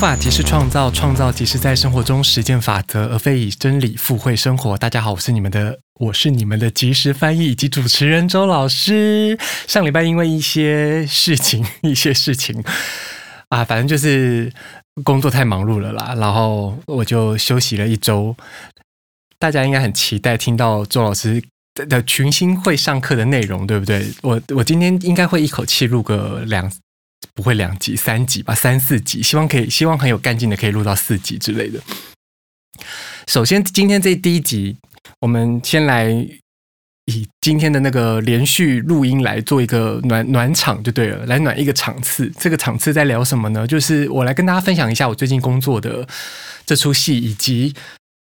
法即是创造，创造即是在生活中实践法则，而非以真理附会生活。大家好，我是你们的，我是你们的即时翻译以及主持人周老师。上礼拜因为一些事情，一些事情啊，反正就是工作太忙碌了啦，然后我就休息了一周。大家应该很期待听到周老师的群星会上课的内容，对不对？我我今天应该会一口气录个两。不会两集、三集吧，三四集，希望可以，希望很有干劲的可以录到四集之类的。首先，今天这第一集，我们先来以今天的那个连续录音来做一个暖暖场就对了，来暖一个场次。这个场次在聊什么呢？就是我来跟大家分享一下我最近工作的这出戏，以及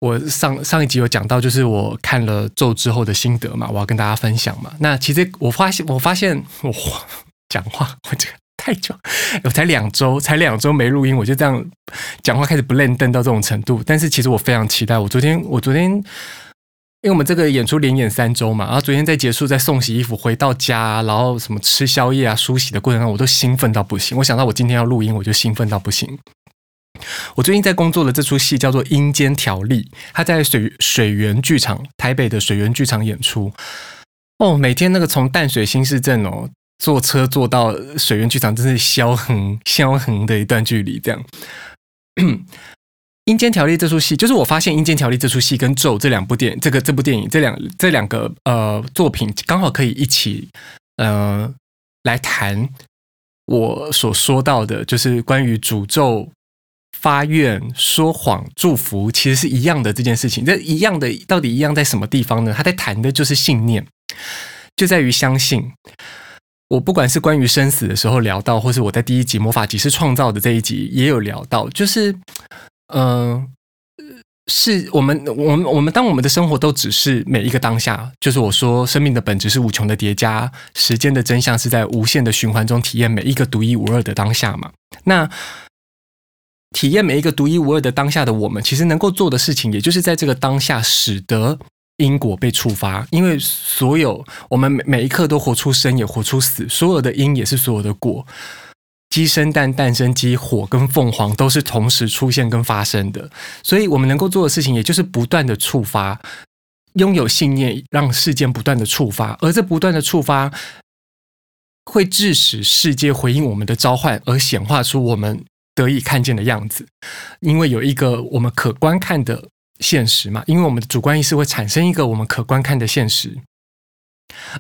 我上上一集有讲到，就是我看了咒之后的心得嘛，我要跟大家分享嘛。那其实我发现，我发现我讲话我这个。太久，我 才两周，才两周没录音，我就这样讲话开始不轮转到这种程度。但是其实我非常期待。我昨天，我昨天，因为我们这个演出连演三周嘛，然后昨天在结束，在送洗衣服回到家，然后什么吃宵夜啊、梳洗的过程中，我都兴奋到不行。我想到我今天要录音，我就兴奋到不行。我最近在工作的这出戏叫做《阴间条例》，它在水水源剧场，台北的水源剧场演出。哦，每天那个从淡水新市镇哦。坐车坐到水源剧场，真是消横消横的一段距离。这样，《阴间条例》这出戏，就是我发现《阴间条例》这出戏跟《咒》这两部电影，这个这部电影这两这两个呃作品，刚好可以一起呃来谈我所说到的，就是关于诅咒、发愿、说谎、祝福，其实是一样的这件事情。这一样的到底一样在什么地方呢？他在谈的就是信念，就在于相信。我不管是关于生死的时候聊到，或是我在第一集《魔法即是创造》的这一集也有聊到，就是，嗯、是我们，我们，我们当我们的生活都只是每一个当下，就是我说生命的本质是无穷的叠加，时间的真相是在无限的循环中体验每一个独一无二的当下嘛？那体验每一个独一无二的当下的我们，其实能够做的事情，也就是在这个当下使得。因果被触发，因为所有我们每每一刻都活出生，也活出死，所有的因也是所有的果。鸡生蛋，蛋生鸡，火跟凤凰都是同时出现跟发生的。所以，我们能够做的事情，也就是不断的触发，拥有信念，让事件不断的触发，而这不断的触发，会致使世界回应我们的召唤，而显化出我们得以看见的样子。因为有一个我们可观看的。现实嘛，因为我们的主观意识会产生一个我们可观看的现实，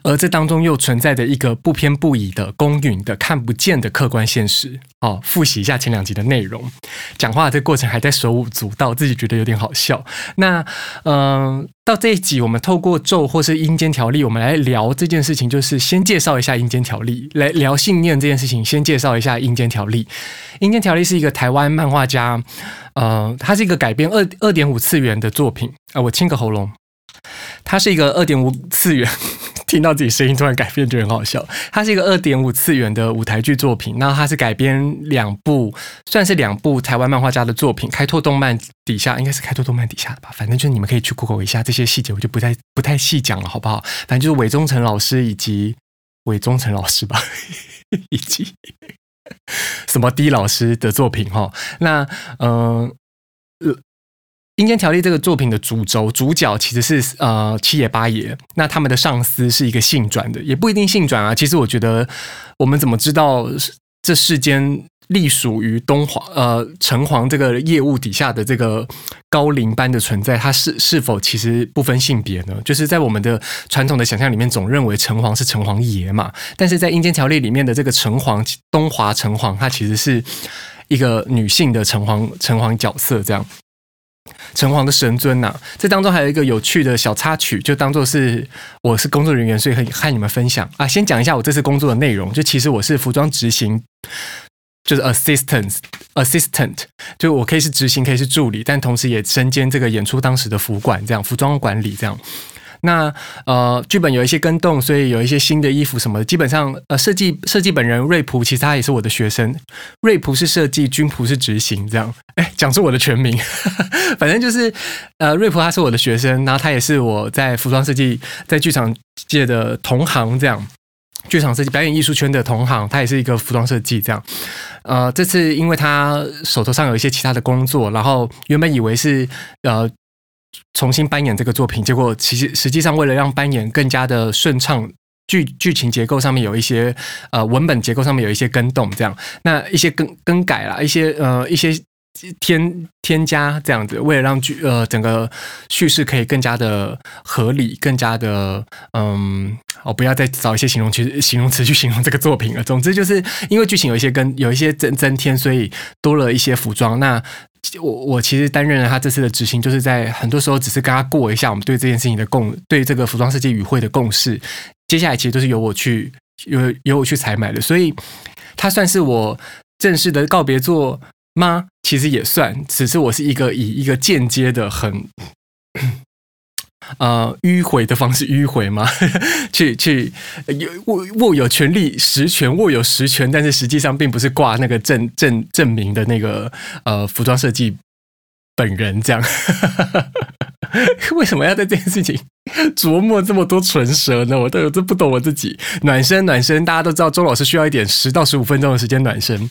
而这当中又存在着一个不偏不倚的公允的看不见的客观现实。哦，复习一下前两集的内容，讲话的过程还在手舞足蹈，自己觉得有点好笑。那嗯、到这一集，我们透过咒或是阴间条例，我们来聊这件事情，就是先介绍一下阴间条例，来聊信念这件事情。先介绍一下阴间条例。阴间条例是一个台湾漫画家。呃，它是一个改编二二点五次元的作品啊、我清个喉咙。它是一个二点五次元，听到自己声音突然改变就很好笑。它是一个二点五次元的舞台剧作品，那它是改编两部，算是两部台湾漫画家的作品，开拓动漫底下，应该是开拓动漫底下的吧。反正就是你们可以去 Google 一下这些细节，我就不太不太细讲了，好不好？反正就是韦忠诚老师以及韦忠诚老师吧，以及。什么 D 老师的作品哈？那嗯呃，《阴间条例》这个作品的主轴主角其实是呃七爷八爷，那他们的上司是一个性转的，也不一定性转啊。其实我觉得，我们怎么知道这世间？隶属于东皇呃城隍这个业务底下的这个高龄般的存在，它是是否其实不分性别呢？就是在我们的传统的想象里面，总认为城隍是城隍爷嘛，但是在阴间条例里面的这个城隍东华城隍，它其实是一个女性的城隍城隍角色，这样城隍的神尊呐、啊。这当中还有一个有趣的小插曲，就当做是我是工作人员，所以和和你们分享啊。先讲一下我这次工作的内容，就其实我是服装执行。就是 assistant，assistant，就我可以是执行，可以是助理，但同时也身兼这个演出当时的服管，这样服装管理这样。那呃，剧本有一些更动，所以有一些新的衣服什么的。基本上呃，设计设计本人瑞普，其实他也是我的学生。瑞普是设计，军普是执行，这样。哎，讲出我的全名，反正就是呃，瑞普他是我的学生，然后他也是我在服装设计在剧场界的同行，这样。剧场设计、表演艺术圈的同行，他也是一个服装设计这样。呃，这次因为他手头上有一些其他的工作，然后原本以为是呃重新扮演这个作品，结果其实实际上为了让扮演更加的顺畅，剧剧情结构上面有一些呃文本结构上面有一些更动，这样，那一些更更改啦，一些呃一些。添添加这样子，为了让剧呃整个叙事可以更加的合理，更加的嗯，我不要再找一些形容词形容词去形容这个作品了。总之就是因为剧情有一些跟有一些增增添，所以多了一些服装。那我我其实担任了他这次的执行，就是在很多时候只是跟他过一下我们对这件事情的共对这个服装设计与会的共识。接下来其实都是由我去由由我去采买的，所以他算是我正式的告别作。吗？其实也算，只是我是一个以一个间接的很呃迂回的方式迂回吗，去去有握握有权力实权握有实权，但是实际上并不是挂那个证证证明的那个呃服装设计本人这样。为什么要在这件事情 琢磨这么多唇舌呢？我都有这不懂我自己。暖身暖身，大家都知道周老师需要一点十到十五分钟的时间暖身。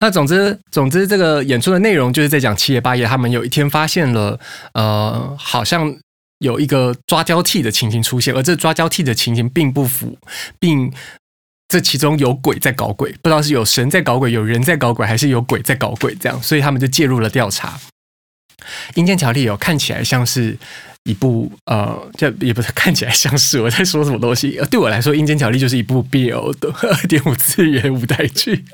那总之，总之，这个演出的内容就是在讲七爷八爷他们有一天发现了，呃，好像有一个抓交替的情形出现，而这抓交替的情形并不符，并这其中有鬼在搞鬼，不知道是有神在搞鬼，有人在搞鬼，还是有鬼在搞鬼，这样，所以他们就介入了调查。阴间条例有看起来像是一部呃，这也不是看起来像是我在说什么东西，对我来说，阴间条例就是一部 BL 的二点五次元舞台剧。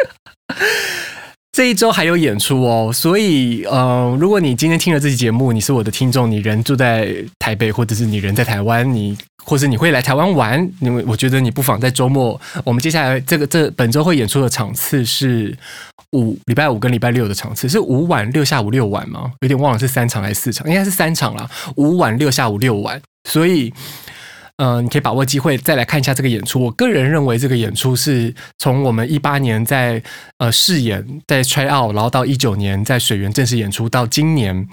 这一周还有演出哦，所以，嗯、如果你今天听了这期节目，你是我的听众，你人住在台北，或者是你人在台湾，你或者你会来台湾玩，因为我觉得你不妨在周末，我们接下来这个这本周会演出的场次是五礼拜五跟礼拜六的场次，是五晚六下午六晚吗？有点忘了是三场还是四场，应该是三场啦，五晚六下午六晚，所以。嗯、你可以把握机会再来看一下这个演出。我个人认为，这个演出是从我们一八年在呃试演，在 try out，然后到一九年在水源正式演出，到今年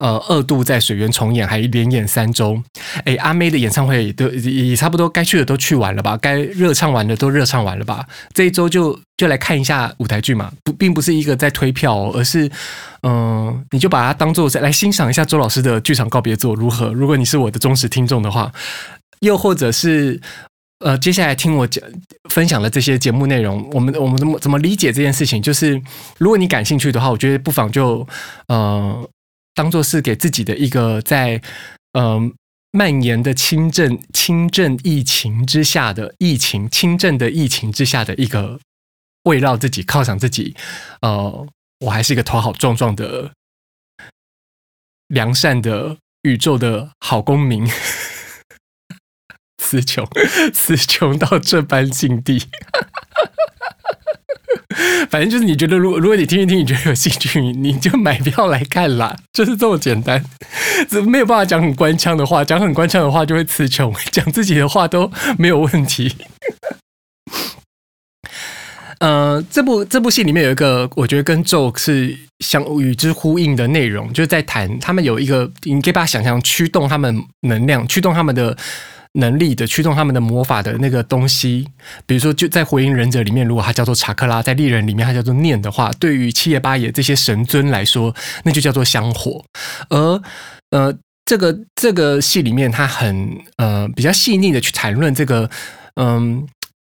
呃二度在水源重演，还连演三周。哎，阿妹的演唱会都也差不多该去的都去完了吧？该热唱完的都热唱完了吧？这一周就就来看一下舞台剧嘛，不，并不是一个在推票，而是嗯、你就把它当做来欣赏一下周老师的剧场告别作如何？如果你是我的忠实听众的话。又或者是，呃，接下来听我讲分享的这些节目内容，我们我们怎么怎么理解这件事情？就是如果你感兴趣的话，我觉得不妨就呃，当做是给自己的一个在呃蔓延的轻症轻症疫情之下的疫情轻症的疫情之下的一个围绕自己犒赏自己。呃，我还是一个头好壮壮的良善的宇宙的好公民。词穷，词穷到这般境地。反正就是你觉得，如果如果你听一听，你觉得有兴趣，你就买票来看啦，就是这么简单。没有办法讲很官腔的话，讲很官腔的话就会词穷，讲自己的话都没有问题。呃，这部这部戏里面有一个，我觉得跟 Joe 是相与之呼应的内容，就是在谈他们有一个，你可以把它想象驱动他们能量，驱动他们的。能力的驱动他们的魔法的那个东西，比如说就在《火影忍者》里面，如果它叫做查克拉，在《猎人》里面它叫做念的话，对于七爷八爷这些神尊来说，那就叫做香火。而呃，这个这个戏里面，他很呃比较细腻的去谈论这个嗯、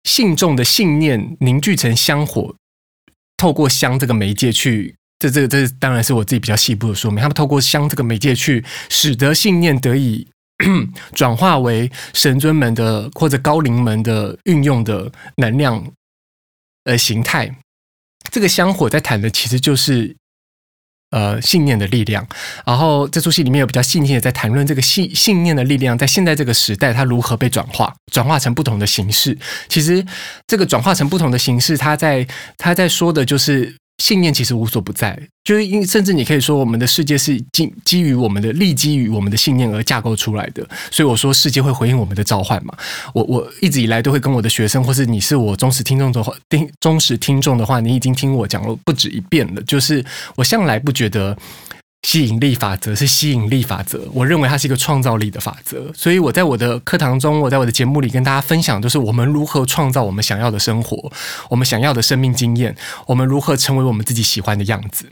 信众的信念凝聚成香火，透过香这个媒介去，这这个这当然是我自己比较细部的说明，他们透过香这个媒介去使得信念得以。转化为神尊们的或者高灵们的运用的能量呃形态，这个香火在谈的其实就是呃信念的力量。然后这出戏里面有比较细腻的在谈论这个信信念的力量在现在这个时代它如何被转化，转化成不同的形式。其实这个转化成不同的形式，它在它在说的就是。信念其实无所不在，就是因甚至你可以说，我们的世界是基基于我们的立基于我们的信念而架构出来的。所以我说，世界会回应我们的召唤嘛。我我一直以来都会跟我的学生，或是你是我忠实听众的话，听忠实听众的话，你已经听我讲了不止一遍了。就是我向来不觉得吸引力法则是吸引力法则，我认为它是一个创造力的法则。所以我在我的课堂中，我在我的节目里跟大家分享，就是我们如何创造我们想要的生活，我们想要的生命经验，我们如何成为我们自己喜欢的样子。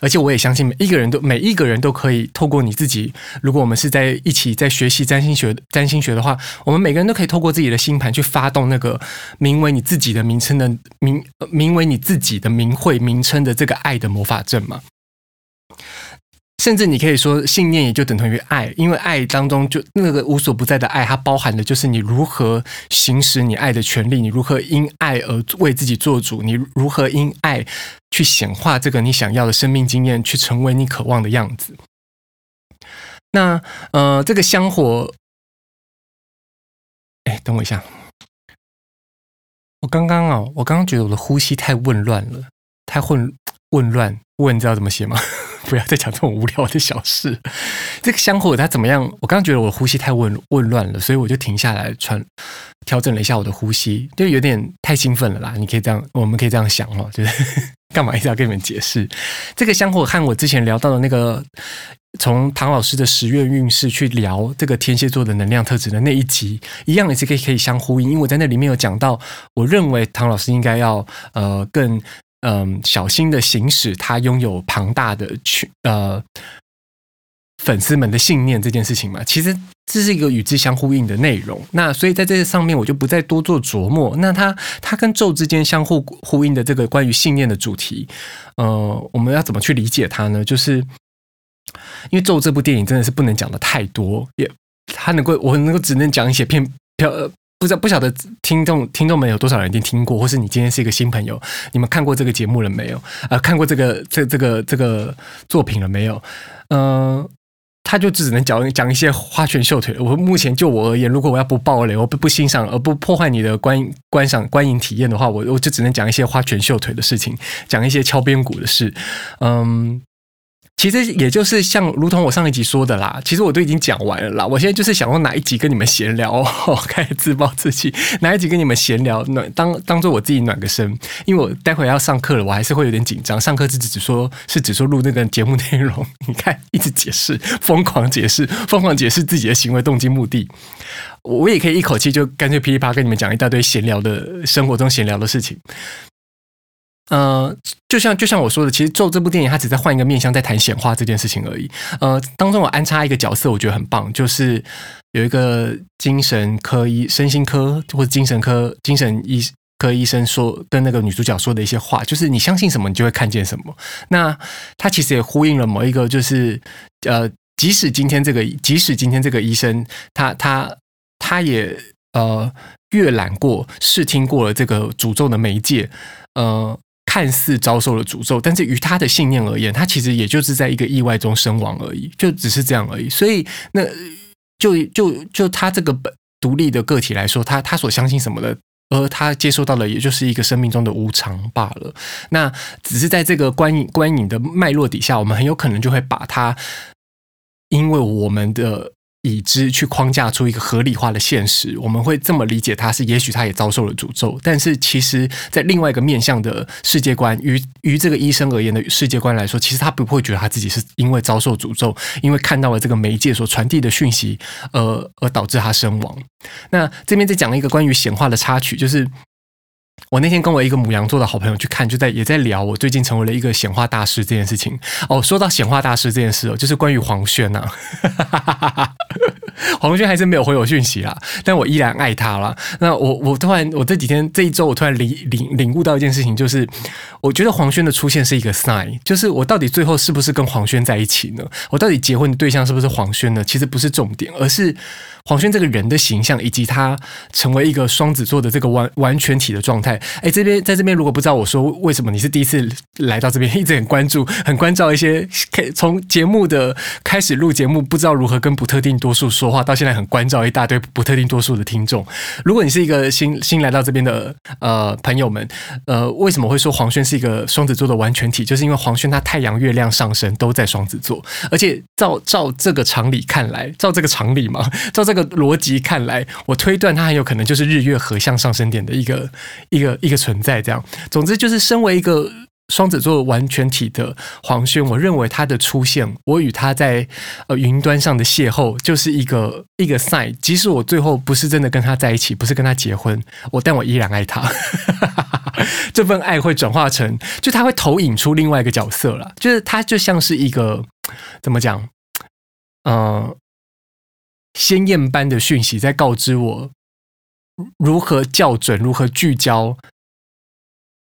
而且我也相信每一个人都每一个人都可以透过你自己。如果我们是在一起在学习占星学占星学的话，我们每个人都可以透过自己的星盘去发动那个名为你自己的名称的名名为你自己的名讳名称的这个爱的魔法阵嘛。甚至你可以说，信念也就等同于爱，因为爱当中就那个无所不在的爱，它包含的就是你如何行使你爱的权利，你如何因爱而为自己做主，你如何因爱去显化这个你想要的生命经验，去成为你渴望的样子。那呃，这个香火，哎，等我一下，我刚刚啊，我刚刚觉得我的呼吸太紊乱了，太混混乱，问你知道怎么写吗？不要再讲这种无聊的小事。这个香火它怎么样？我刚刚觉得我呼吸太混混乱了，所以我就停下来，传调整了一下我的呼吸，就有点太兴奋了啦。你可以这样，我们可以这样想哦，就是 干嘛一直要跟你们解释？这个香火和我之前聊到的那个，从唐老师的十月运势去聊这个天蝎座的能量特质的那一集一样，也是可以可以相呼应。因为我在那里面有讲到，我认为唐老师应该要呃更。嗯，小心的行使他拥有庞大的群呃粉丝们的信念这件事情嘛，其实这是一个与之相呼应的内容。那所以在这上面我就不再多做琢磨。那他他跟咒之间相互呼应的这个关于信念的主题，呃，我们要怎么去理解它呢？就是因为咒这部电影真的是不能讲的太多，也他能够我能够只能讲一些片片。不知道不晓得听众听众们有多少人已经听过，或是你今天是一个新朋友，你们看过这个节目了没有？啊、呃，看过这个这这个这个作品了没有？嗯、他就只能讲讲一些花拳绣腿。我目前就我而言，如果我要不爆雷，我不不欣赏而不破坏你的观观赏观影体验的话，我我就只能讲一些花拳绣腿的事情，讲一些敲边鼓的事，嗯。其实也就是像，如同我上一集说的啦，其实我都已经讲完了啦。我现在就是想用哪一集跟你们闲聊，开始自暴自弃。哪一集跟你们闲聊，暖当当做我自己暖个身，因为我待会要上课了，我还是会有点紧张。上课是只只说，是只说录那个节目内容，你看一直解释，疯狂解释，疯狂解释自己的行为动机目的。我也可以一口气就干脆噼里啪啦跟你们讲一大堆闲聊的生活中闲聊的事情。呃，就像就像我说的，其实《咒》这部电影，它只在换一个面向，在谈显化这件事情而已。呃，当中我安插一个角色，我觉得很棒，就是有一个精神科医、身心科或者精神科精神医科医生说，跟那个女主角说的一些话，就是你相信什么，你就会看见什么。那他其实也呼应了某一个，就是呃，即使今天这个，即使今天这个医生，他他他也呃阅览过、试听过了这个诅咒的媒介，呃。看似遭受了诅咒，但是于他的信念而言，他其实也就是在一个意外中身亡而已，就只是这样而已。所以，那就就就他这个本独立的个体来说，他他所相信什么的，而他接受到的，也就是一个生命中的无常罢了。那只是在这个观影观影的脉络底下，我们很有可能就会把他，因为我们的。已知去框架出一个合理化的现实，我们会这么理解他是，也许他也遭受了诅咒，但是其实，在另外一个面向的世界观，于于这个医生而言的世界观来说，其实他不会觉得他自己是因为遭受诅咒，因为看到了这个媒介所传递的讯息，而而导致他身亡。那这边再讲一个关于显化的插曲，就是。我那天跟我一个母羊座的好朋友去看，就在也在聊我最近成为了一个显化大师这件事情。哦，说到显化大师这件事哦，就是关于黄轩呐、啊，黄轩还是没有回我讯息啦，但我依然爱他啦。那我我突然我这几天这一周我突然领领领悟到一件事情，就是我觉得黄轩的出现是一个 sign，就是我到底最后是不是跟黄轩在一起呢？我到底结婚的对象是不是黄轩呢？其实不是重点，而是。黄轩这个人的形象，以及他成为一个双子座的这个完完全体的状态，哎，这边在这边，如果不知道我说为什么你是第一次来到这边，一直很关注、很关照一些，从节目的开始录节目，不知道如何跟不特定多数说话，到现在很关照一大堆不特定多数的听众。如果你是一个新新来到这边的呃朋友们，呃，为什么会说黄轩是一个双子座的完全体？就是因为黄轩他太阳、月亮上升都在双子座，而且照照这个常理看来，照这个常理嘛，照。这个逻辑看来，我推断他很有可能就是日月合相上升点的一个一个一个存在。这样，总之就是身为一个双子座完全体的黄轩，我认为他的出现，我与他在呃云端上的邂逅，就是一个一个 sign。即使我最后不是真的跟他在一起，不是跟他结婚，我但我依然爱他。这份爱会转化成，就他会投影出另外一个角色了，就是他就像是一个怎么讲，嗯、呃，鲜艳般的讯息在告知我如何校准，如何聚焦。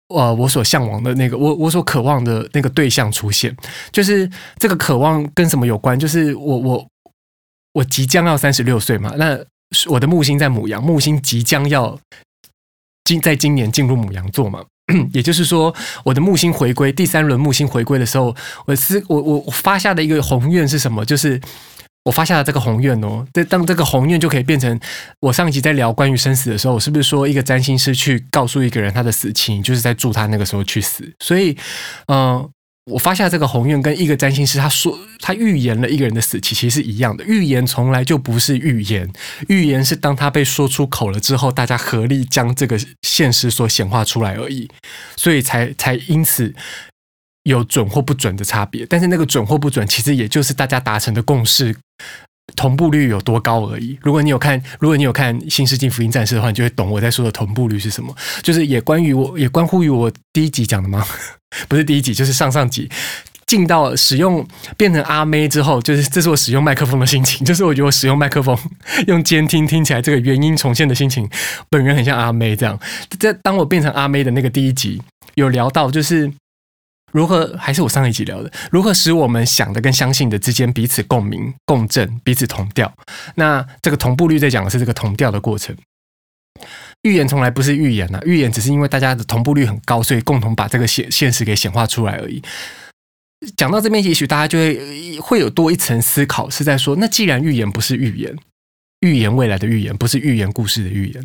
呃，我所向往的那个，我我所渴望的那个对象出现，就是这个渴望跟什么有关？就是我我我即将要三十六岁嘛，那我的木星在母羊，木星即将要今在今年进入母羊座嘛，也就是说，我的木星回归，第三轮木星回归的时候，我是我我发下的一个宏愿是什么？就是。我发下了这个宏愿哦，这当这个宏愿就可以变成我上一集在聊关于生死的时候，我是不是说一个占星师去告诉一个人他的死期，就是在祝他那个时候去死？所以，嗯、我发下这个宏愿，跟一个占星师他说他预言了一个人的死期，其实是一样的。预言从来就不是预言，预言是当他被说出口了之后，大家合力将这个现实所显化出来而已，所以才才因此。有准或不准的差别，但是那个准或不准，其实也就是大家达成的共识，同步率有多高而已。如果你有看，如果你有看《新世纪福音战士》的话，你就会懂我在说的同步率是什么。就是也关于我，也关乎于我第一集讲的吗？不是第一集，就是上上集进到使用变成阿妹之后，就是这是我使用麦克风的心情。就是我觉得我使用麦克风用监听听起来这个原音重现的心情，本人很像阿妹这样。在当我变成阿妹的那个第一集，有聊到就是。如何还是我上一集聊的？如何使我们想的跟相信的之间彼此共鸣、共振、彼此同调？那这个同步率在讲的是这个同调的过程。预言从来不是预言呐，预言只是因为大家的同步率很高，所以共同把这个现现实给显化出来而已。讲到这边，也许大家就会会有多一层思考，是在说：那既然预言不是预言。预言未来的预言，不是寓言故事的预言。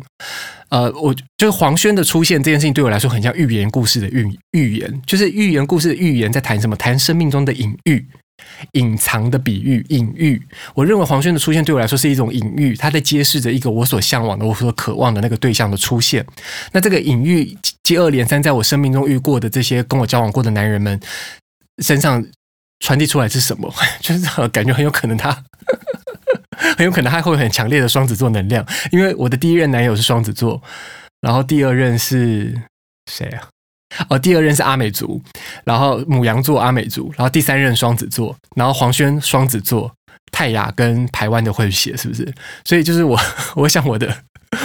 呃，我就是黄轩的出现这件事情，对我来说很像寓言故事的预预言。就是寓言故事的预言在谈什么？谈生命中的隐喻、隐藏的比喻、隐喻。我认为黄轩的出现对我来说是一种隐喻，他在揭示着一个我所向往的、我所渴望的那个对象的出现。那这个隐喻接二连三在我生命中遇过的这些跟我交往过的男人们身上传递出来是什么？就是感觉很有可能他。很有可能他会很强烈的双子座能量，因为我的第一任男友是双子座，然后第二任是谁啊？哦，第二任是阿美族，然后母羊座阿美族，然后第三任双子座，然后黄轩双子座，泰雅跟台湾的混血，是不是？所以就是我，我想我的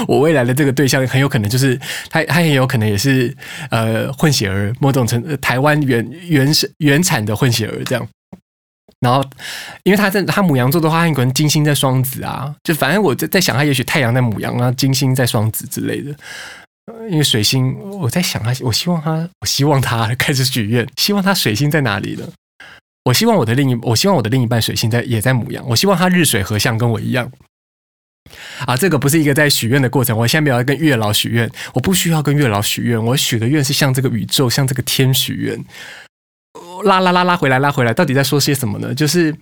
我未来的这个对象很有可能就是他，他也有可能也是呃混血儿，某种程台湾原原原产的混血儿这样。然后，因为他在他母羊座的话，他可能金星在双子啊，就反正我在在想，他也许太阳在母羊啊，金星在双子之类的。因为水星，我在想他，我希望他，我希望他开始许愿，希望他水星在哪里呢？我希望我的另一，我希望我的另一半水星在也在母羊，我希望他日水合相跟我一样。啊，这个不是一个在许愿的过程，我现在没有要跟月老许愿，我不需要跟月老许愿，我许的愿是向这个宇宙，向这个天许愿。拉拉拉拉回来，拉回来，到底在说些什么呢？就是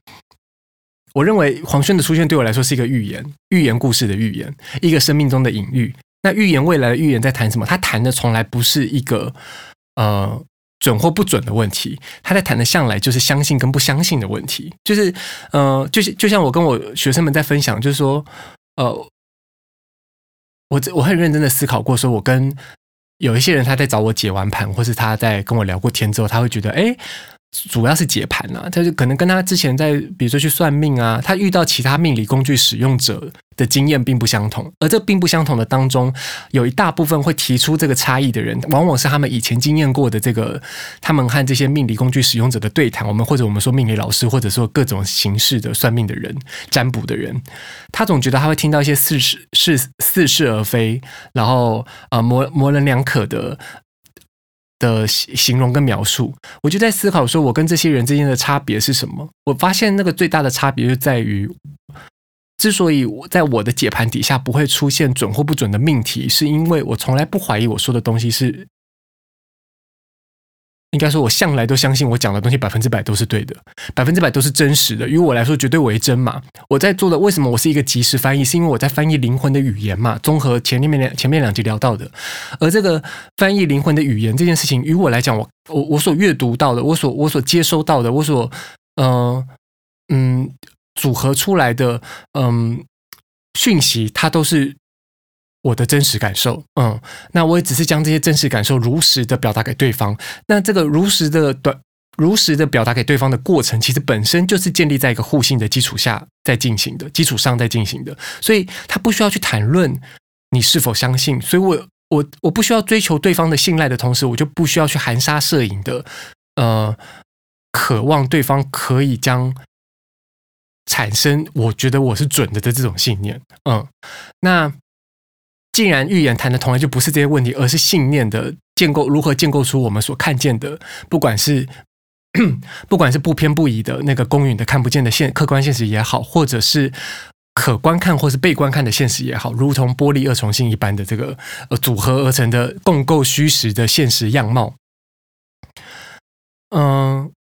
我认为黄轩的出现对我来说是一个预言，预言故事的预言，一个生命中的隐喻。那预言未来的预言在谈什么？他谈的从来不是一个呃准或不准的问题，他在谈的向来就是相信跟不相信的问题。就是呃，就是就像我跟我学生们在分享，就是说呃，我我很认真的思考过，说我跟。有一些人他在找我解完盘，或是他在跟我聊过天之后，他会觉得，哎。主要是解盘啊，他就可能跟他之前在，比如说去算命啊，他遇到其他命理工具使用者的经验并不相同，而这并不相同的当中，有一大部分会提出这个差异的人，往往是他们以前经验过的这个，他们和这些命理工具使用者的对谈，我们或者我们说命理老师，或者说各种形式的算命的人、占卜的人，他总觉得他会听到一些似是是似是而非，然后啊模模棱两可的。的形容跟描述，我就在思考说，我跟这些人之间的差别是什么？我发现那个最大的差别就在于，之所以我在我的解盘底下不会出现准或不准的命题，是因为我从来不怀疑我说的东西是应该说，我向来都相信我讲的东西百分之百都是对的，百分之百都是真实的。于我来说，绝对为真嘛。我在做的，为什么我是一个即时翻译？是因为我在翻译灵魂的语言嘛。综合前面两前面两集聊到的，而这个翻译灵魂的语言这件事情，于我来讲，我我我所阅读到的，我所我所接收到的，我所嗯、嗯组合出来的嗯讯息，它都是。我的真实感受，嗯，那我也只是将这些真实感受如实的表达给对方。那这个如实的短、如实的表达给对方的过程，其实本身就是建立在一个互信的基础下在进行的，基础上在进行的。所以他不需要去谈论你是否相信。所以我我我不需要追求对方的信赖的同时，我就不需要去含沙射影的，呃，渴望对方可以将产生我觉得我是准的的这种信念。嗯，那。既然预言谈的从来就不是这些问题，而是信念的建构，如何建构出我们所看见的，不管是 不管是不偏不倚的那个公允的看不见的现客观现实也好，或者是可观看或是被观看的现实也好，如同玻璃二重性一般的这个呃组合而成的共构虚实的现实样貌，嗯。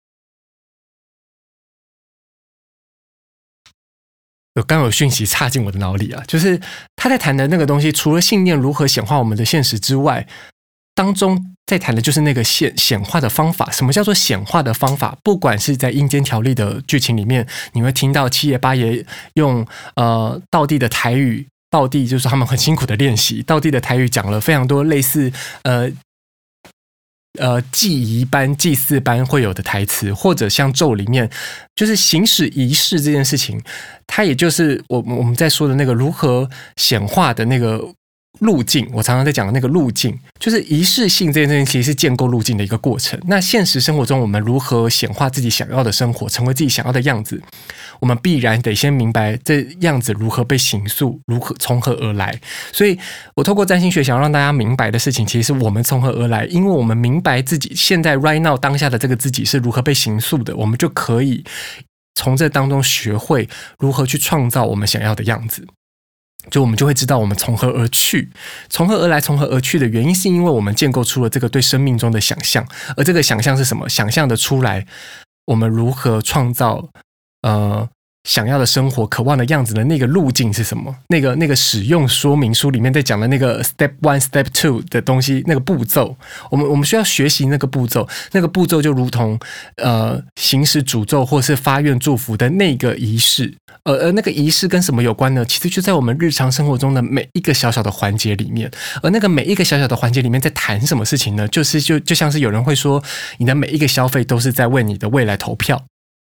有刚有讯息插进我的脑里啊，就是他在谈的那个东西，除了信念如何显化我们的现实之外，当中在谈的就是那个显显化的方法。什么叫做显化的方法？不管是在阴间条例的剧情里面，你会听到七爷八爷用呃道地的台语，道地就是他们很辛苦的练习，道地的台语讲了非常多类似呃。呃，祭仪班、祭祀班会有的台词，或者像咒里面，就是行使仪式这件事情，它也就是我我们在说的那个如何显化的那个。路径，我常常在讲的那个路径，就是仪式性这件事情，其实是建构路径的一个过程。那现实生活中，我们如何显化自己想要的生活，成为自己想要的样子？我们必然得先明白这样子如何被形塑，如何从何而来。所以我透过占星学，想要让大家明白的事情，其实是我们从何而来。因为我们明白自己现在 right now 当下的这个自己是如何被形塑的，我们就可以从这当中学会如何去创造我们想要的样子。就我们就会知道我们从何而去，从何而来，从何而去的原因，是因为我们建构出了这个对生命中的想象，而这个想象是什么？想象的出来，我们如何创造？呃。想要的生活、渴望的样子的那个路径是什么？那个那个使用说明书里面在讲的那个 step one、step two 的东西，那个步骤，我们我们需要学习那个步骤。那个步骤就如同呃行使诅咒或是发愿祝福的那个仪式。呃呃，那个仪式跟什么有关呢？其实就在我们日常生活中的每一个小小的环节里面。而那个每一个小小的环节里面在谈什么事情呢？就是就就像是有人会说，你的每一个消费都是在为你的未来投票。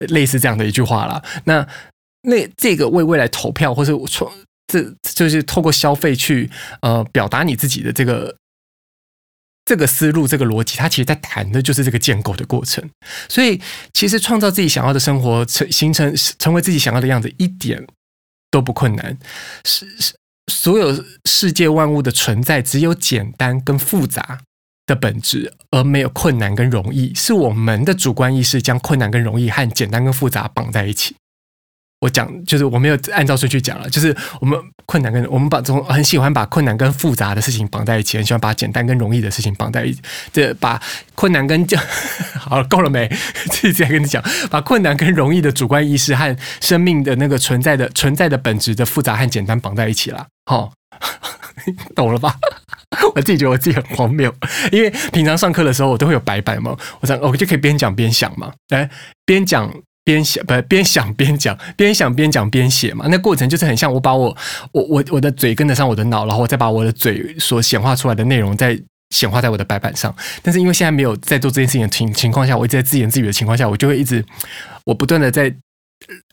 类似这样的一句话啦，那那这个为未来投票，或是从这就是透过消费去呃表达你自己的这个这个思路、这个逻辑，它其实在谈的就是这个建构的过程。所以，其实创造自己想要的生活，成形成成为自己想要的样子，一点都不困难。是是，所有世界万物的存在，只有简单跟复杂的本质，而没有困难跟容易，是我们的主观意识将困难跟容易和简单跟复杂绑在一起。我讲就是我没有按照顺序讲了，就是我们困难跟我们把这种很喜欢把困难跟复杂的事情绑在一起，很喜欢把简单跟容易的事情绑在一起。这把困难跟讲 好了够了没？自己再跟你讲，把困难跟容易的主观意识和生命的那个存在的存在的本质的复杂和简单绑在一起了。好，懂了吧？我自己觉得我自己很荒谬，因为平常上课的时候我都会有白板嘛，我想我就可以边讲边想嘛，来边讲边想，不边想边讲，边想边讲边写嘛。那过程就是很像我把我我我我的嘴跟得上我的脑，然后我再把我的嘴所显化出来的内容再显化在我的白板上。但是因为现在没有在做这件事情的情情况下，我一直在自言自语的情况下，我就会一直我不断的在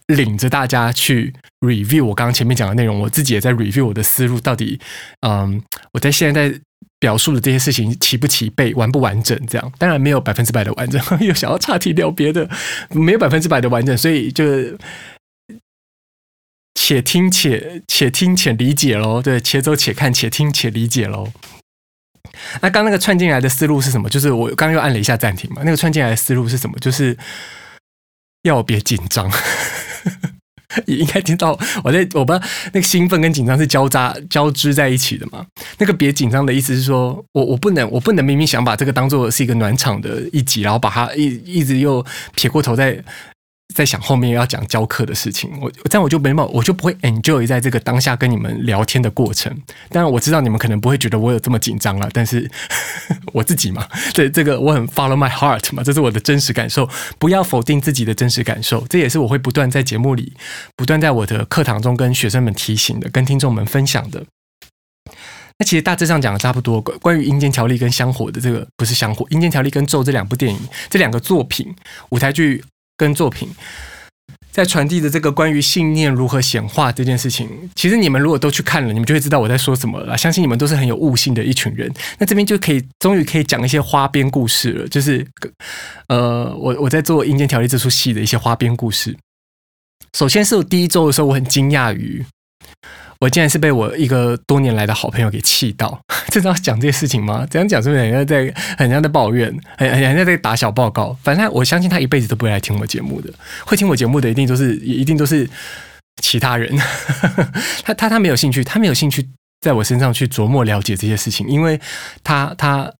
领着大家去 review 我刚刚前面讲的内容，我自己也在 review 我的思路到底，嗯，我在现在在表述的这些事情齐不齐备，完不完整？这样当然没有百分之百的完整，又想要岔题聊别的，没有百分之百的完整，所以就且听且且听且理解喽。对，且走且看，且听且理解喽。那刚那个串进来的思路是什么？就是我刚刚又按了一下暂停嘛。那个串进来的思路是什么？就是要我别紧张。也 应该听到我在我不知道那个兴奋跟紧张是交叉交织在一起的嘛？那个别紧张的意思是说我我不能我不能明明想把这个当做是一个暖场的一集，然后把它一一直又撇过头在。在想后面要讲教课的事情，我这样我就没办法，我就不会 enjoy 在这个当下跟你们聊天的过程。当然我知道你们可能不会觉得我有这么紧张了，但是 我自己嘛，对这个我很 follow my heart 嘛，这是我的真实感受。不要否定自己的真实感受，这也是我会不断在节目里、不断在我的课堂中跟学生们提醒的，跟听众们分享的。那其实大致上讲的差不多，关于《阴间条例》跟《香火》的这个不是《香火》，《阴间条例》跟《咒》这两部电影，这两个作品舞台剧。跟作品在传递的这个关于信念如何显化这件事情，其实你们如果都去看了，你们就会知道我在说什么了。相信你们都是很有悟性的一群人。那这边就可以终于可以讲一些花边故事了，就是呃，我我在做《阴间条例》这出戏的一些花边故事。首先是我第一周的时候，我很惊讶于。我竟然是被我一个多年来的好朋友给气到，这是要讲这些事情吗？这样讲是不是人家在人家在抱怨，很很像在打小报告？反正我相信他一辈子都不会来听我节目的，会听我节目的一定都是一定都是其他人。他他他没有兴趣，他没有兴趣在我身上去琢磨了解这些事情，因为他他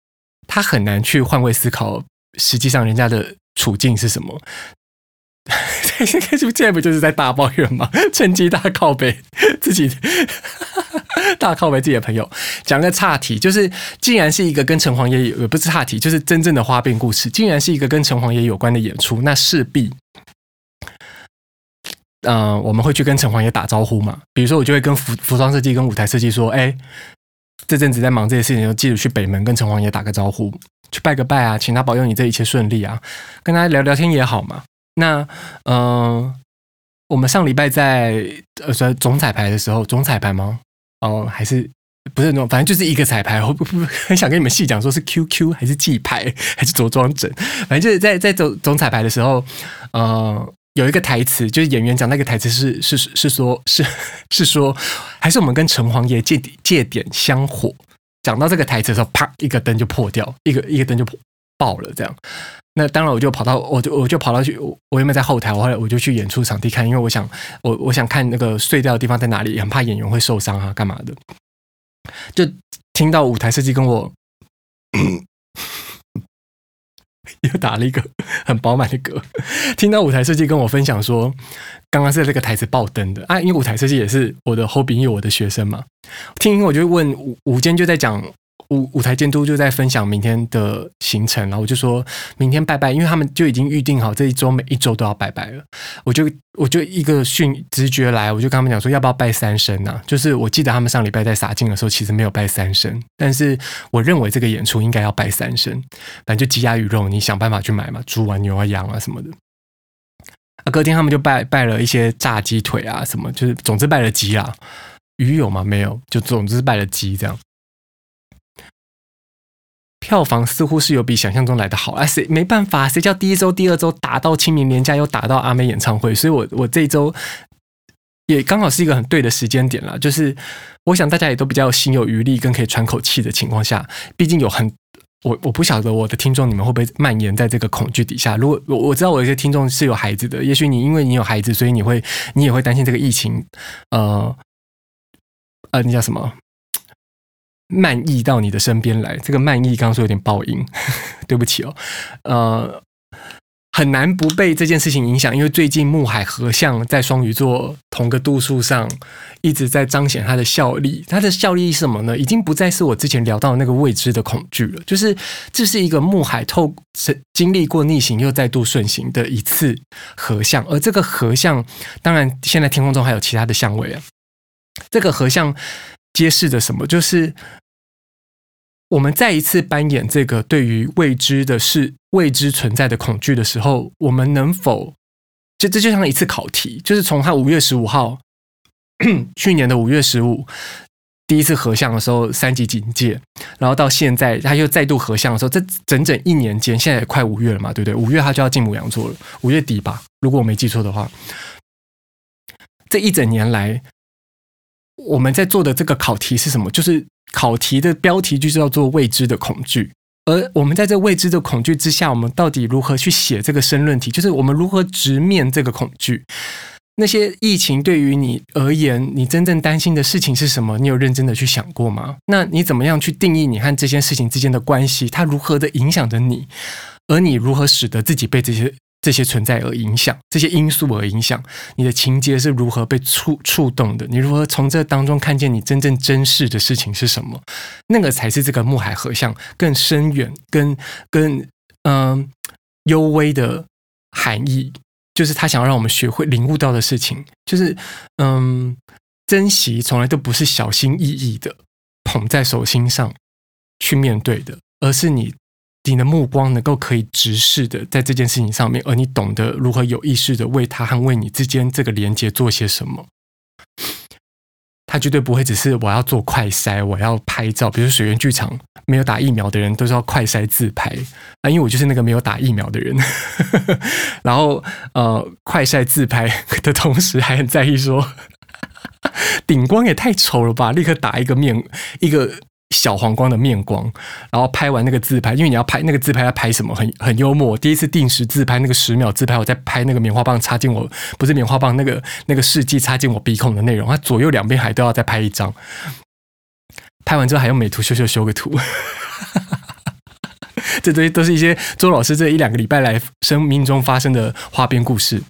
他很难去换位思考，实际上人家的处境是什么。现在不就是在大抱怨吗？趁机大靠背自己，大靠背自己的朋友。讲个岔题，就是既然是一个跟城隍爷有，不是岔题，就是真正的花边故事。既然是一个跟城隍爷有关的演出，那势必，嗯、我们会去跟城隍爷打招呼嘛。比如说，我就会跟服服装设计跟舞台设计说：“哎，这阵子在忙这些事情，就记得去北门跟城隍爷打个招呼，去拜个拜啊，请他保佑你这一切顺利啊，跟他聊聊天也好嘛。”那嗯、我们上礼拜在呃说总彩排的时候，总彩排吗？哦，还是不是那种，反正就是一个彩排。我不不很想跟你们细讲，说是 QQ 还是记牌 还是着装整，反正就是在在总总彩排的时候，呃，有一个台词，就是演员讲那个台词是是是说，是是说，还是我们跟城隍爷借借点香火。讲到这个台词的时候，啪，一个灯就破掉，一个一个灯就破爆了，这样。那当然，我就跑到，我就我就跑到去，我原本在后台，我后来我就去演出场地看，因为我想，我我想看那个碎掉的地方在哪里，很怕演员会受伤啊，干嘛的？就听到舞台设计跟我 又打了一个很饱满的嗝，听到舞台设计跟我分享说，刚刚是这个台词爆灯的啊，因为舞台设计也是我的后辈，有我的学生嘛，听我就问吴吴坚就在讲。舞舞台监督就在分享明天的行程，然后我就说明天拜拜，因为他们就已经预定好这一周每一周都要拜拜了。我就我就一个讯直觉来，我就跟他们讲说要不要拜三牲啊？就是我记得他们上礼拜在撒镜的时候其实没有拜三牲，但是我认为这个演出应该要拜三牲，反正就鸡鸭鱼肉，你想办法去买嘛，猪啊牛啊羊啊什么的。啊，隔天他们就拜拜了一些炸鸡腿啊什么，就是总之拜了鸡啊。鱼有吗？没有，就总之拜了鸡这样。票房似乎是有比想象中来的好，啊，谁没办法？谁叫第一周、第二周打到清明年假，又打到阿妹演唱会，所以我我这一周也刚好是一个很对的时间点了。就是我想大家也都比较心有余力，跟可以喘口气的情况下，毕竟有很我我不晓得我的听众你们会不会蔓延在这个恐惧底下。如果我我知道我有些听众是有孩子的，也许你因为你有孩子，所以你会你也会担心这个疫情，呃呃，那叫什么？漫溢到你的身边来，这个漫溢刚刚说有点爆音，对不起哦。呃，很难不被这件事情影响，因为最近木海合相在双鱼座同个度数上，一直在彰显它的效力。它的效力是什么呢？已经不再是我之前聊到那个未知的恐惧了，就是这是一个木海透经历过逆行又再度顺行的一次合相，而这个合相，当然现在天空中还有其他的相位啊。这个合相揭示着什么？就是。我们再一次扮演这个对于未知的事、未知存在的恐惧的时候，我们能否就这就像一次考题，就是从他五月十五号，去年的五月十五第一次合相的时候三级警戒，然后到现在他又再度合相的时候，这整整一年间，现在也快五月了嘛，对不对？五月他就要进母羊座了，五月底吧，如果我没记错的话，这一整年来我们在做的这个考题是什么？就是。考题的标题就是叫做“未知的恐惧”，而我们在这未知的恐惧之下，我们到底如何去写这个申论题？就是我们如何直面这个恐惧？那些疫情对于你而言，你真正担心的事情是什么？你有认真的去想过吗？那你怎么样去定义你和这件事情之间的关系？它如何的影响着你？而你如何使得自己被这些这些存在而影响？这些因素而影响？你的情节是如何被触触动的？你如何从这当中看见你真正珍视的事情是什么？那个才是这个木海合相更深远、更更嗯、幽微的含义。就是他想要让我们学会领悟到的事情，就是嗯，珍惜从来都不是小心翼翼的捧在手心上去面对的，而是你你的目光能够可以直视的在这件事情上面，而你懂得如何有意识的为他和为你之间这个连接做些什么。他绝对不会只是我要做快筛，我要拍照。比如水源剧场没有打疫苗的人都是要快筛自拍啊，因为我就是那个没有打疫苗的人。然后呃，快筛自拍的同时还很在意说，顶光也太丑了吧，立刻打一个面一个。小黄光的面光，然后拍完那个自拍，因为你要拍那个自拍要拍什么？很很幽默。第一次定时自拍那个十秒自拍，我在拍那个棉花棒插进我不是棉花棒，那个那个试剂插进我鼻孔的内容，它左右两边还都要再拍一张。拍完之后还用美图秀秀修个图，这些都是一些周老师这一两个礼拜来生命中发生的花边故事。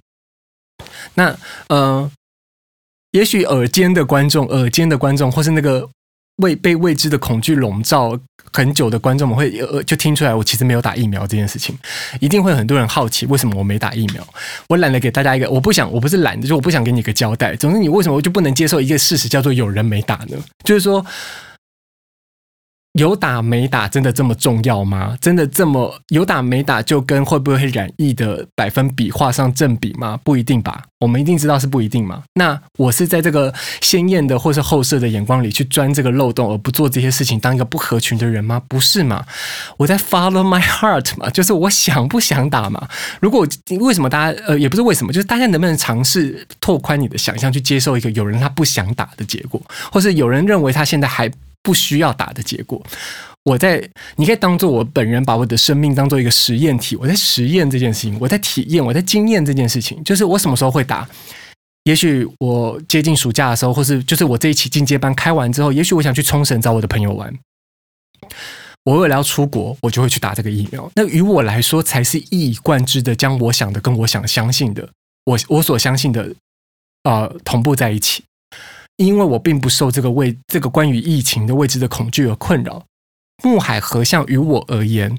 那呃，也许耳尖的观众，耳尖的观众，或是那个。未被未知的恐惧笼罩很久的观众们会呃就听出来，我其实没有打疫苗这件事情，一定会很多人好奇为什么我没打疫苗。我懒得给大家一个，我不想，我不是懒的，就我不想给你一个交代。总之，你为什么就不能接受一个事实，叫做有人没打呢？就是说。有打没打真的这么重要吗？真的这么有打没打就跟会不会染疫的百分比画上正比吗？不一定吧。我们一定知道是不一定嘛。那我是在这个鲜艳的或是后设的眼光里去钻这个漏洞，而不做这些事情，当一个不合群的人吗？不是嘛。我在 follow my heart 嘛，就是我想不想打嘛。如果为什么大家呃也不是为什么，就是大家能不能尝试拓宽你的想象，去接受一个有人他不想打的结果，或是有人认为他现在还。不需要打的结果，我在你可以当做我本人把我的生命当做一个实验体，我在实验这件事情，我在体验，我在经验这件事情，就是我什么时候会打？也许我接近暑假的时候，或是就是我这一期进阶班开完之后，也许我想去冲绳找我的朋友玩，我为了要出国，我就会去打这个疫苗。那于我来说，才是一以贯之的将我想的跟我想相信的，我我所相信的，呃，同步在一起。因为我并不受这个未这个关于疫情的未知的恐惧而困扰，木海合相于我而言，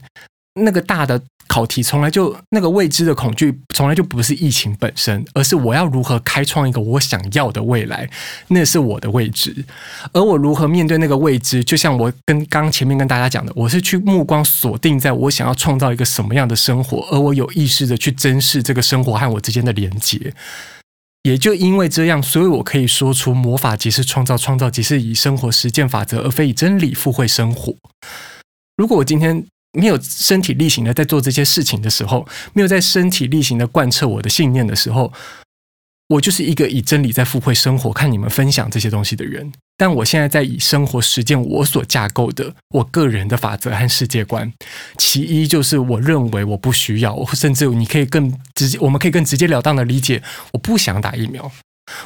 那个大的考题从来就那个未知的恐惧从来就不是疫情本身，而是我要如何开创一个我想要的未来，那是我的未知。而我如何面对那个未知，就像我跟刚前面跟大家讲的，我是去目光锁定在我想要创造一个什么样的生活，而我有意识的去珍视这个生活和我之间的连接。也就因为这样，所以我可以说出魔法即是创造，创造即是以生活实践法则，而非以真理附会生活。如果我今天没有身体力行的在做这些事情的时候，没有在身体力行的贯彻我的信念的时候，我就是一个以真理在附会生活，看你们分享这些东西的人。但我现在在以生活实践我所架构的我个人的法则和世界观。其一就是我认为我不需要，甚至你可以更直接，我们可以更直截了当的理解，我不想打疫苗。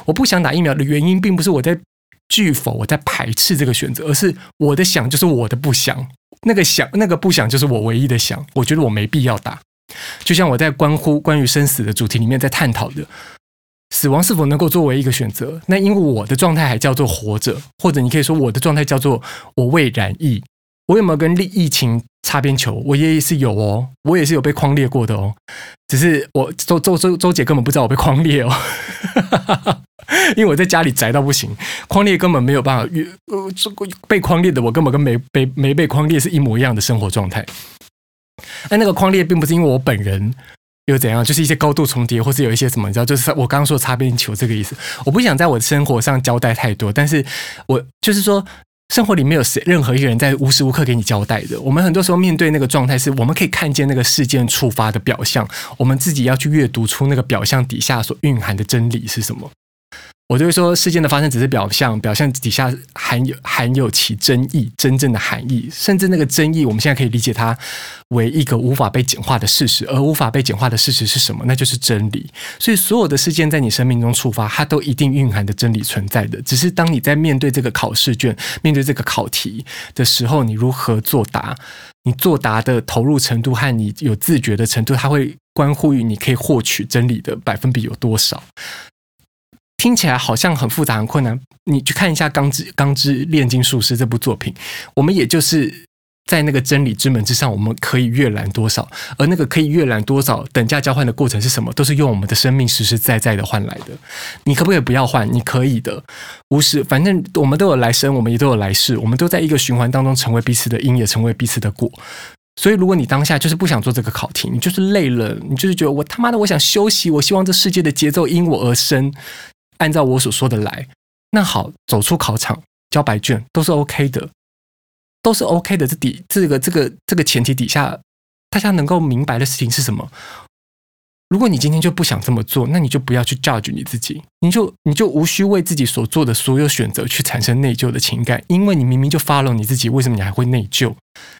我不想打疫苗的原因，并不是我在拒否，我在排斥这个选择，而是我的想就是我的不想，那个想那个不想就是我唯一的想。我觉得我没必要打。就像我在关乎关于生死的主题里面在探讨的。死亡是否能够作为一个选择？那因为我的状态还叫做活着，或者你可以说我的状态叫做我未染疫。我有没有跟疫情擦边球？我也是有哦，我也是有被框列过的哦。只是我周周周周姐根本不知道我被框列哦，因为我在家里宅到不行，框列根本没有办法。呃，被框列的我根本跟没被没被框列是一模一样的生活状态。但那个匡列并不是因为我本人。又怎样？就是一些高度重叠，或是有一些什么，你知道？就是我刚刚说的擦边球这个意思。我不想在我的生活上交代太多，但是我就是说，生活里没有谁任何一个人在无时无刻给你交代的。我们很多时候面对那个状态，是我们可以看见那个事件触发的表象，我们自己要去阅读出那个表象底下所蕴含的真理是什么。我就会说，事件的发生只是表象，表象底下含有含有其真意，真正的含义，甚至那个真意，我们现在可以理解它为一个无法被简化的事实，而无法被简化的事实是什么？那就是真理。所以，所有的事件在你生命中触发，它都一定蕴含的真理存在的。只是当你在面对这个考试卷、面对这个考题的时候，你如何作答？你作答的投入程度和你有自觉的程度，它会关乎于你可以获取真理的百分比有多少。听起来好像很复杂很困难，你去看一下《钢之钢之炼金术师》这部作品，我们也就是在那个真理之门之上，我们可以阅览多少，而那个可以阅览多少等价交换的过程是什么？都是用我们的生命实实在在的换来的。你可不可以不要换？你可以的，无时，反正我们都有来生，我们也都有来世，我们都在一个循环当中成为彼此的因，也成为彼此的果。所以，如果你当下就是不想做这个考题，你就是累了，你就是觉得我他妈的我想休息，我希望这世界的节奏因我而生。按照我所说的来，那好，走出考场交白卷都是 OK 的，都是 OK 的。这底这个这个这个前提底下，大家能够明白的事情是什么？如果你今天就不想这么做，那你就不要去 judge 你自己，你就你就无需为自己所做的所有选择去产生内疚的情感，因为你明明就 follow 你自己，为什么你还会内疚？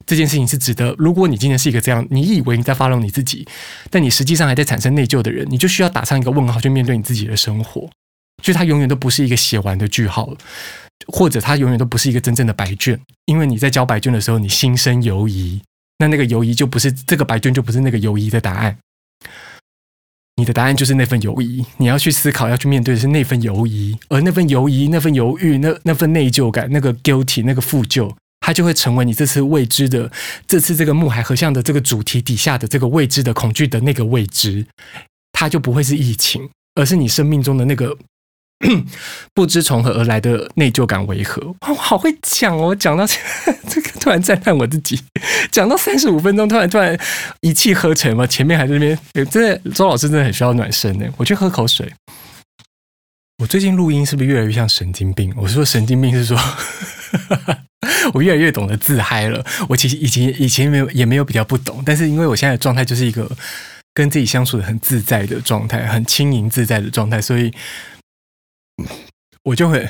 这件事情是值得。如果你今天是一个这样，你以为你在 follow 你自己，但你实际上还在产生内疚的人，你就需要打上一个问号去面对你自己的生活。就它永远都不是一个写完的句号，或者它永远都不是一个真正的白卷，因为你在交白卷的时候，你心生犹疑，那那个犹疑就不是这个白卷，就不是那个犹疑的答案，你的答案就是那份犹疑，你要去思考，要去面对的是那份犹疑，而那份犹疑、那份犹豫、那那份内疚感、那个 guilty、那个负疚，它就会成为你这次未知的、这次这个木海合相的这个主题底下的这个未知的恐惧的那个未知，它就不会是疫情，而是你生命中的那个。不知从何而来的内疚感为何？我好会讲哦！讲到这个，突然赞叹我自己。讲到三十五分钟，突然突然一气呵成嘛。前面还在那边，真的周老师真的很需要暖身呢。我去喝口水。我最近录音是不是越来越像神经病？我说神经病是说，我越来越懂得自嗨了。我其实以前以前没有也没有比较不懂，但是因为我现在的状态就是一个跟自己相处的很自在的状态，很轻盈自在的状态，所以。我就会，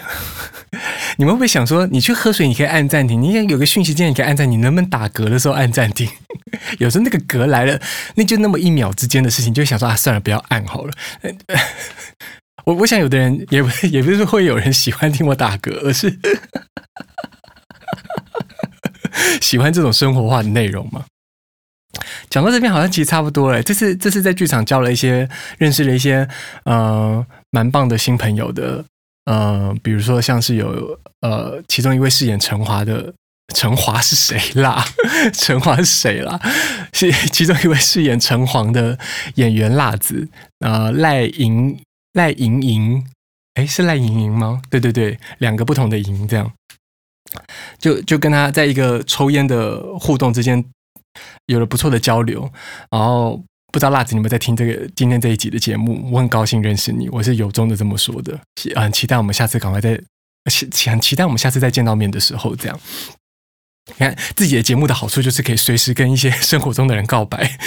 你们会不会想说，你去喝水，你可以按暂停，你也有个讯息键，你可以按暂停，能不能打嗝的时候按暂停？有时候那个嗝来了，那就那么一秒之间的事情，就想说啊，算了，不要按好了。我我想有的人也不也不是会有人喜欢听我打嗝，而是 喜欢这种生活化的内容嘛。讲到这边好像其实差不多了。这次这次在剧场交了一些，认识了一些，呃，蛮棒的新朋友的，呃，比如说像是有呃，其中一位饰演陈华的，陈华是谁啦？陈华是谁啦？是其中一位饰演陈黄的演员辣子，呃，赖莹赖莹莹，哎，是赖莹莹吗？对对对，两个不同的莹，这样，就就跟他在一个抽烟的互动之间。有了不错的交流，然后不知道辣子你们在听这个今天这一集的节目，我很高兴认识你，我是由衷的这么说的，很期待我们下次赶快再，很期待我们下次再见到面的时候，这样，你看自己的节目的好处就是可以随时跟一些 生活中的人告白，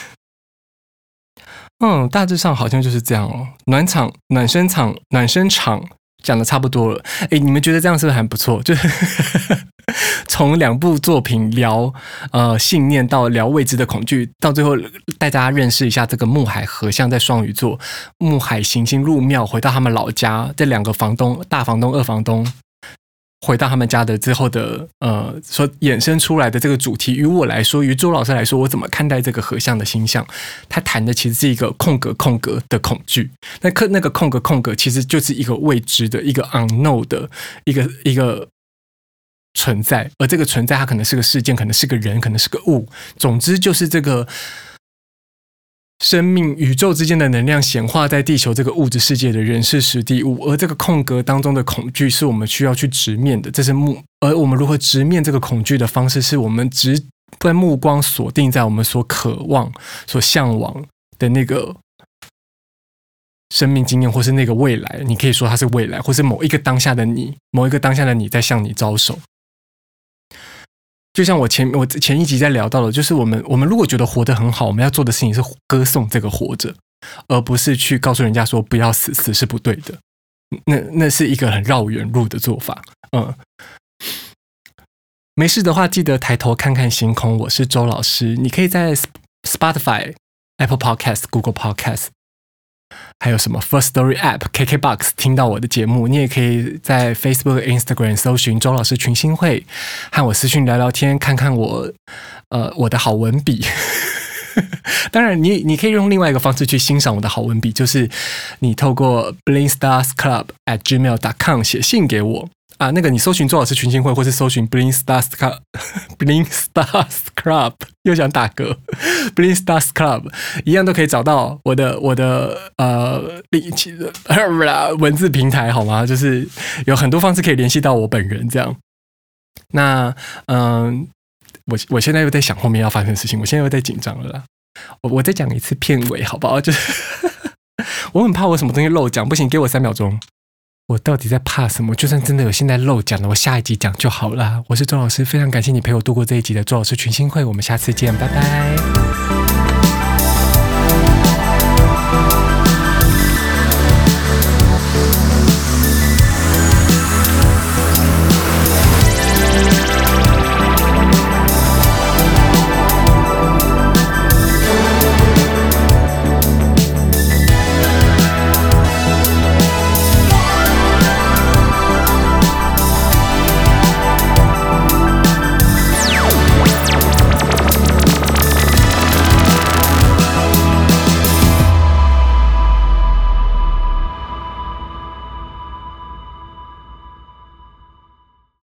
嗯，大致上好像就是这样哦，暖场、暖身场、暖身场讲的差不多了，诶，你们觉得这样是不是还不错？就是。从两部作品聊呃信念到聊未知的恐惧，到最后带大家认识一下这个木海合相在双鱼座，木海行星入庙回到他们老家，这两个房东大房东二房东回到他们家的之后的呃所衍生出来的这个主题，于我来说，于周老师来说，我怎么看待这个合相的星象？他谈的其实是一个空格空格的恐惧，那可那个空格空格其实就是一个未知的一个 unknown 的一个一个。存在，而这个存在，它可能是个事件，可能是个人，可能是个物。总之，就是这个生命、宇宙之间的能量显化在地球这个物质世界的人事实地物。而这个空格当中的恐惧，是我们需要去直面的。这是目，而我们如何直面这个恐惧的方式，是我们直把目光锁定在我们所渴望、所向往的那个生命经验，或是那个未来。你可以说它是未来，或是某一个当下的你，某一个当下的你在向你招手。就像我前我前一集在聊到的，就是我们我们如果觉得活得很好，我们要做的事情是歌颂这个活着，而不是去告诉人家说不要死，死是不对的。那那是一个很绕远路的做法。嗯，没事的话，记得抬头看看星空。我是周老师，你可以在 Spotify、Apple Podcast、Google Podcast。还有什么 First Story App、KKBox 听到我的节目，你也可以在 Facebook、Instagram 搜寻周老师群星会，和我私讯聊聊天，看看我呃我的好文笔。当然你，你你可以用另外一个方式去欣赏我的好文笔，就是你透过 blingstarsclub at gmail dot com 写信给我。啊，那个你搜寻周老师群星会，或是搜寻 Bling Stars Club，Bling Stars Club，又想打嗝，Bling Stars Club 一样都可以找到我的我的呃 文字平台，好吗？就是有很多方式可以联系到我本人，这样。那嗯，我我现在又在想后面要发生的事情，我现在又在紧张了啦。我我再讲一次片尾，好不好？就是我很怕我什么东西漏讲，不行，给我三秒钟。我到底在怕什么？就算真的有现在漏讲的，我下一集讲就好了。我是周老师，非常感谢你陪我度过这一集的周老师群星会，我们下次见，拜拜。